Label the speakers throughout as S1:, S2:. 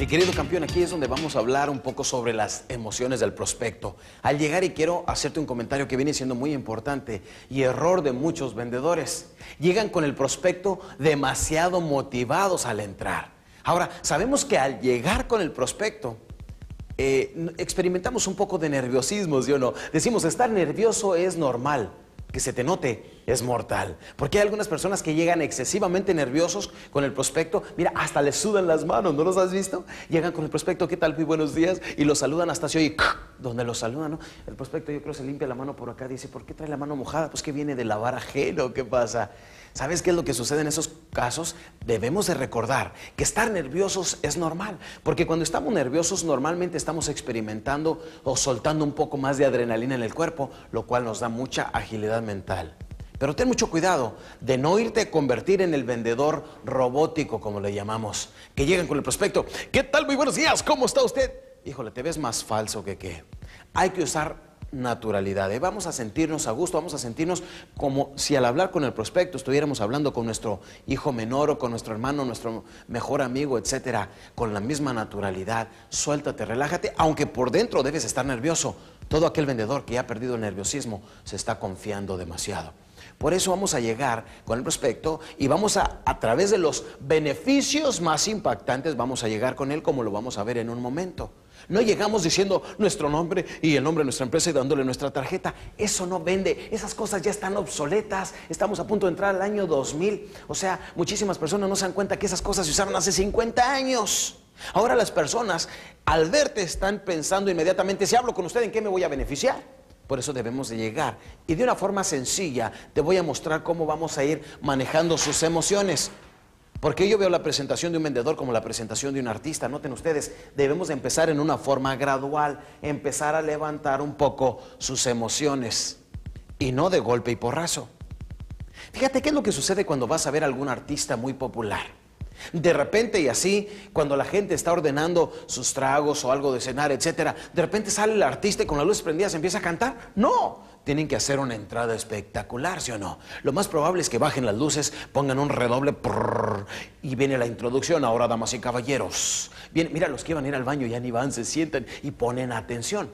S1: Mi querido campeón, aquí es donde vamos a hablar un poco sobre las emociones del prospecto. Al llegar y quiero hacerte un comentario que viene siendo muy importante y error de muchos vendedores. Llegan con el prospecto demasiado motivados al entrar. Ahora, sabemos que al llegar con el prospecto, eh, experimentamos un poco de nerviosismo, ¿sí no? Decimos, estar nervioso es normal que se te note es mortal. Porque hay algunas personas que llegan excesivamente nerviosos con el prospecto. Mira, hasta les sudan las manos, ¿no los has visto? Llegan con el prospecto, ¿qué tal? Muy buenos días. Y lo saludan hasta se oye, donde lo saludan, ¿no? El prospecto yo creo se limpia la mano por acá. Dice, ¿por qué trae la mano mojada? Pues que viene de lavar ajeno, ¿qué pasa? ¿Sabes qué es lo que sucede en esos casos? Debemos de recordar que estar nerviosos es normal, porque cuando estamos nerviosos normalmente estamos experimentando o soltando un poco más de adrenalina en el cuerpo, lo cual nos da mucha agilidad mental. Pero ten mucho cuidado de no irte a convertir en el vendedor robótico, como le llamamos, que llegan con el prospecto. ¿Qué tal? Muy buenos días, ¿cómo está usted? Híjole, te ves más falso que qué. Hay que usar naturalidad. ¿eh? Vamos a sentirnos a gusto, vamos a sentirnos como si al hablar con el prospecto estuviéramos hablando con nuestro hijo menor o con nuestro hermano, nuestro mejor amigo, etcétera, con la misma naturalidad. Suéltate, relájate, aunque por dentro debes estar nervioso. Todo aquel vendedor que ha perdido el nerviosismo se está confiando demasiado. Por eso vamos a llegar con el prospecto y vamos a, a través de los beneficios más impactantes, vamos a llegar con él como lo vamos a ver en un momento. No llegamos diciendo nuestro nombre y el nombre de nuestra empresa y dándole nuestra tarjeta. Eso no vende. Esas cosas ya están obsoletas. Estamos a punto de entrar al año 2000. O sea, muchísimas personas no se dan cuenta que esas cosas se usaron hace 50 años. Ahora las personas al verte están pensando inmediatamente, si hablo con usted, ¿en qué me voy a beneficiar? Por eso debemos de llegar. Y de una forma sencilla te voy a mostrar cómo vamos a ir manejando sus emociones. Porque yo veo la presentación de un vendedor como la presentación de un artista. Noten ustedes, debemos empezar en una forma gradual, empezar a levantar un poco sus emociones y no de golpe y porrazo. Fíjate qué es lo que sucede cuando vas a ver a algún artista muy popular. De repente y así, cuando la gente está ordenando sus tragos o algo de cenar, etcétera, de repente sale el artista y con las luces prendidas empieza a cantar. No, tienen que hacer una entrada espectacular, ¿sí o no? Lo más probable es que bajen las luces, pongan un redoble y viene la introducción. Ahora, damas y caballeros. Bien, mira, los que iban a ir al baño ya ni van, se sientan y ponen atención.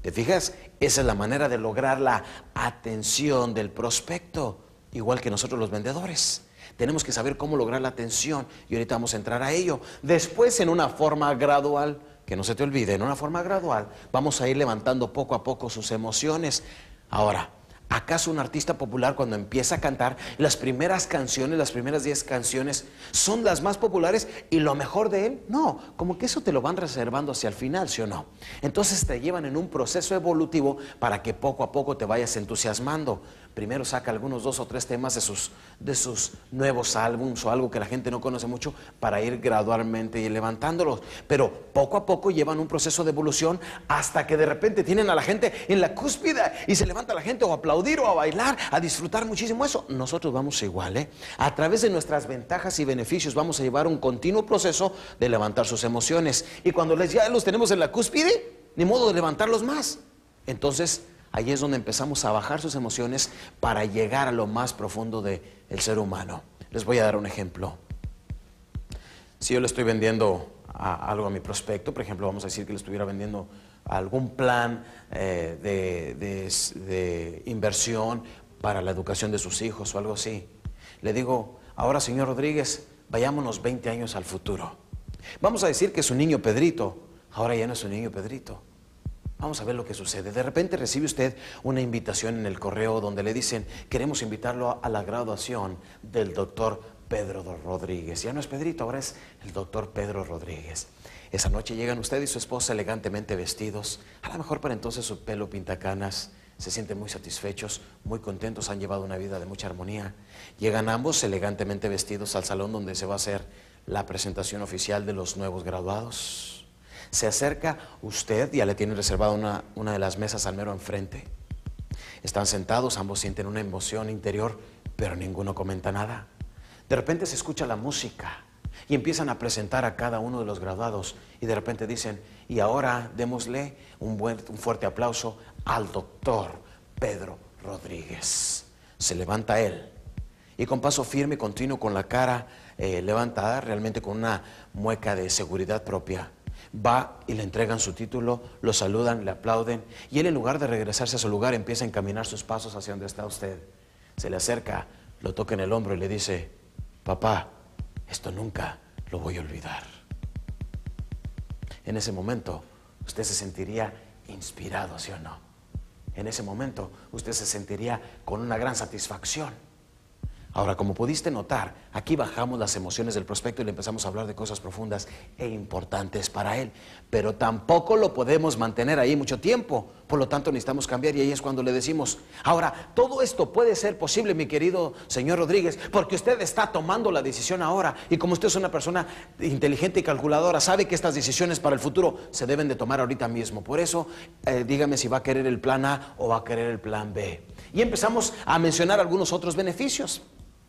S1: ¿Te fijas? Esa es la manera de lograr la atención del prospecto, igual que nosotros los vendedores. Tenemos que saber cómo lograr la atención y ahorita vamos a entrar a ello. Después, en una forma gradual, que no se te olvide, en una forma gradual, vamos a ir levantando poco a poco sus emociones. Ahora, ¿acaso un artista popular cuando empieza a cantar, las primeras canciones, las primeras 10 canciones, son las más populares y lo mejor de él? No, como que eso te lo van reservando hacia el final, ¿sí o no? Entonces te llevan en un proceso evolutivo para que poco a poco te vayas entusiasmando primero saca algunos dos o tres temas de sus, de sus nuevos álbums o algo que la gente no conoce mucho para ir gradualmente y levantándolos. Pero poco a poco llevan un proceso de evolución hasta que de repente tienen a la gente en la cúspide y se levanta la gente o a aplaudir o a bailar, a disfrutar muchísimo eso. Nosotros vamos igual, ¿eh? A través de nuestras ventajas y beneficios vamos a llevar un continuo proceso de levantar sus emociones. Y cuando les ya los tenemos en la cúspide, ni modo de levantarlos más. Entonces, Ahí es donde empezamos a bajar sus emociones para llegar a lo más profundo del ser humano. Les voy a dar un ejemplo. Si yo le estoy vendiendo algo a mi prospecto, por ejemplo, vamos a decir que le estuviera vendiendo algún plan eh, de, inversión para la educación de sus hijos o algo así. Le digo, ahora señor Rodríguez, vayámonos 20 años al futuro. Vamos a decir que su niño Pedrito, ahora ya no es su niño Pedrito. Vamos a ver lo que sucede. De repente recibe usted una invitación en el correo donde le dicen, queremos invitarlo a la graduación del doctor Pedro Rodríguez. Ya no es Pedrito, ahora es el doctor Pedro Rodríguez. Esa noche llegan usted y su esposa elegantemente vestidos. A lo mejor para entonces su pelo pintacanas. Se sienten muy satisfechos, muy contentos, han llevado una vida de mucha armonía. Llegan ambos elegantemente vestidos al salón donde se va a hacer la presentación oficial de los nuevos graduados. Se acerca usted, ya le tiene reservada una, una de las mesas al mero enfrente. Están sentados, ambos sienten una emoción interior, pero ninguno comenta nada. De repente se escucha la música y empiezan a presentar a cada uno de los graduados y de repente dicen, y ahora démosle un, buen, un fuerte aplauso al doctor Pedro Rodríguez. Se levanta él Y con paso firme y continuo, con la cara eh, levantada, realmente con una mueca de seguridad propia, va y le entregan su título, lo saludan, le aplauden, y él en lugar de regresarse a su lugar empieza a encaminar sus pasos hacia donde está usted. Se le acerca, lo toca en el hombro y le dice, papá, esto nunca lo voy a olvidar. En ese momento, usted se sentiría inspirado, ¿sí o no? En ese momento, usted se sentiría con una gran satisfacción. Ahora, como pudiste notar, aquí bajamos las emociones del prospecto y le empezamos a hablar de cosas profundas e importantes para él. Pero tampoco lo podemos mantener ahí mucho tiempo. Por lo tanto, necesitamos cambiar y ahí es cuando le decimos, ahora, todo esto puede ser posible, mi querido señor Rodríguez, porque usted está tomando la decisión ahora. Y como usted es una persona inteligente y calculadora, sabe que estas decisiones para el futuro se deben de tomar ahorita mismo. Por eso, eh, dígame si va a querer el plan A o va a querer el plan B. Y empezamos a mencionar algunos otros beneficios.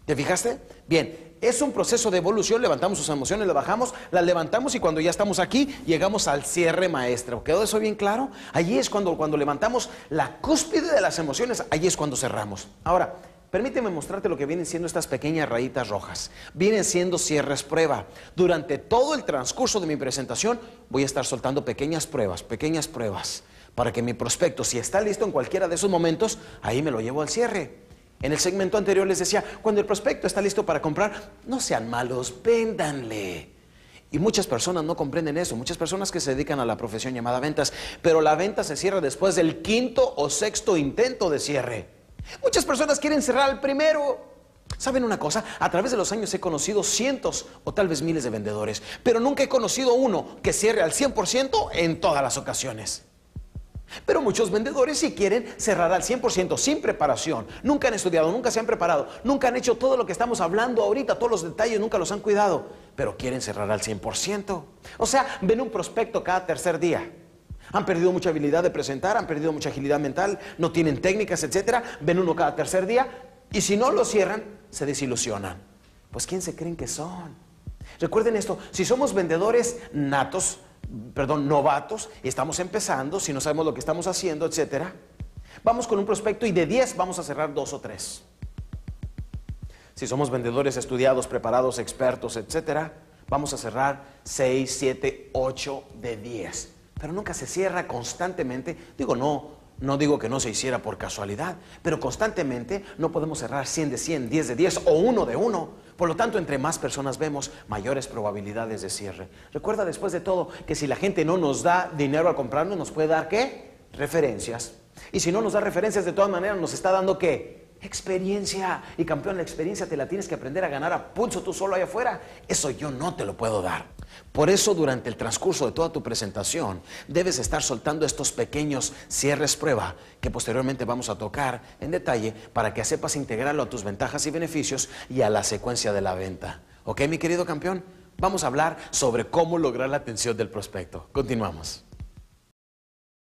S1: ¿Te fijaste? Bien, es un proceso de evolución, levantamos sus emociones, le bajamos, las levantamos y cuando ya estamos aquí, llegamos al cierre maestro. ¿Quedó eso bien claro? Allí es cuando, cuando levantamos la cúspide de las emociones, allí es cuando cerramos. Ahora, permíteme mostrarte lo que vienen siendo estas pequeñas rayitas rojas. Vienen siendo cierres prueba. Durante todo el transcurso de mi presentación voy a estar soltando pequeñas pruebas, pequeñas pruebas, para que mi prospecto, si está listo en cualquiera de esos momentos, ahí me lo llevo al cierre. En el segmento anterior les decía, cuando el prospecto está listo para comprar, no sean malos, véndanle. Y muchas personas no comprenden eso, muchas personas que se dedican a la profesión llamada ventas, pero la venta se cierra después del quinto o sexto intento de cierre. Muchas personas quieren cerrar el primero. ¿Saben una cosa? A través de los años he conocido cientos o tal vez miles de vendedores, pero nunca he conocido uno que cierre al 100% en todas las ocasiones. Pero muchos vendedores si quieren cerrar al 100% sin preparación. Nunca han estudiado, nunca se han preparado, nunca han hecho todo lo que estamos hablando ahorita, todos los detalles nunca los han cuidado, pero quieren cerrar al 100%. O sea, ven un prospecto cada tercer día. Han perdido mucha habilidad de presentar, han perdido mucha agilidad mental, no tienen técnicas, etcétera. Ven uno cada tercer día y si no lo cierran, se desilusionan. Pues ¿quién se creen que son? Recuerden esto, si somos vendedores natos, perdón, novatos estamos empezando, si no sabemos lo que estamos haciendo, etcétera, vamos con un prospecto y de 10 vamos a cerrar dos o tres. Si somos vendedores estudiados, preparados, expertos, etcétera, vamos a cerrar 6, 7, 8 de 10. Pero nunca se cierra constantemente. Digo, no, no digo que no se hiciera por casualidad, pero constantemente no podemos cerrar 100 de 100, 10 de 10 o 1 de 1. Por lo tanto, entre más personas vemos, mayores probabilidades de cierre. Recuerda después de todo que si la gente no nos da dinero al comprarnos, nos puede dar qué? Referencias. Y si no nos da referencias, de todas maneras nos está dando qué? Experiencia. Y campeón, la experiencia te la tienes que aprender a ganar a pulso tú solo allá afuera. Eso yo no te lo puedo dar. Por eso durante el transcurso de toda tu presentación debes estar soltando estos pequeños cierres prueba que posteriormente vamos a tocar en detalle para que sepas integrarlo a tus ventajas y beneficios y a la secuencia de la venta. ¿Ok, mi querido campeón? Vamos a hablar sobre cómo lograr la atención del prospecto. Continuamos.